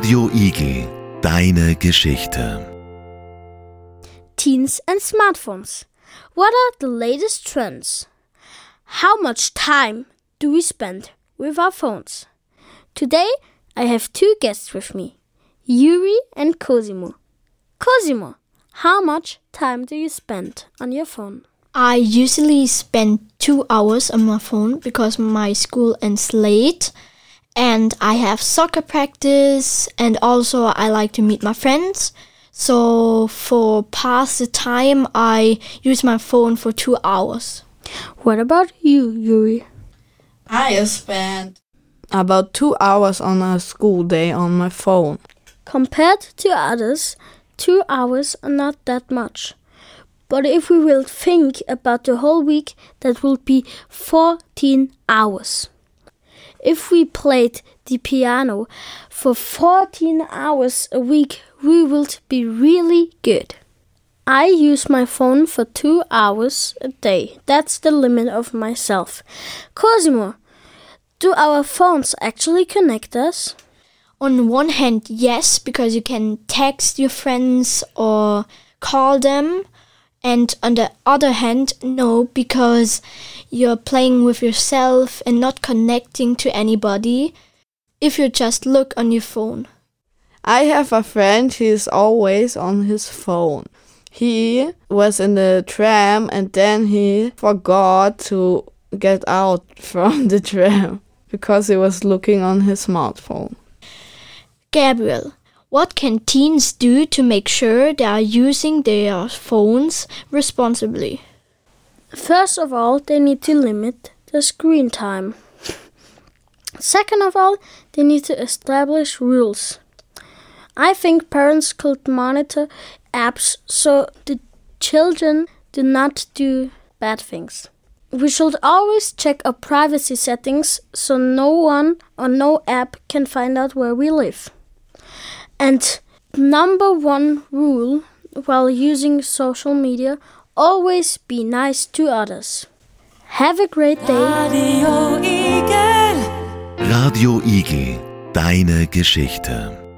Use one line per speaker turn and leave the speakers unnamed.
Radio Igel, deine Geschichte.
Teens and smartphones. What are the latest trends? How much time do we spend with our phones? Today I have two guests with me, Yuri and Cosimo. Cosimo, how much time do you spend on your phone?
I usually spend two hours on my phone because my school ends late and I have soccer practice and also I like to meet my friends. So for past the time I use my phone for two hours.
What about you, Yuri?
I spend about two hours on a school day on my phone.
Compared to others, two hours are not that much. But if we will think about the whole week, that will be 14 hours. If we played the piano for 14 hours a week, we would be really good. I use my phone for two hours a day. That's the limit of myself. Cosimo, do our phones actually connect us?
On one hand, yes, because you can text your friends or call them. And on the other hand, no, because you're playing with yourself and not connecting to anybody if you just look on your phone.
I have a friend, he is always on his phone. He was in the tram and then he forgot to get out from the tram because he was looking on his smartphone.
Gabriel, what can teens do to make sure they are using their phones responsibly?
First of all, they need to limit the screen time. Second of all, they need to establish rules. I think parents could monitor apps so the children do not do bad things. We should always check our privacy settings so no one or no app can find out where we live. And number one rule while using social media always be nice to others. Have a great day.
Radio Igel, deine Geschichte.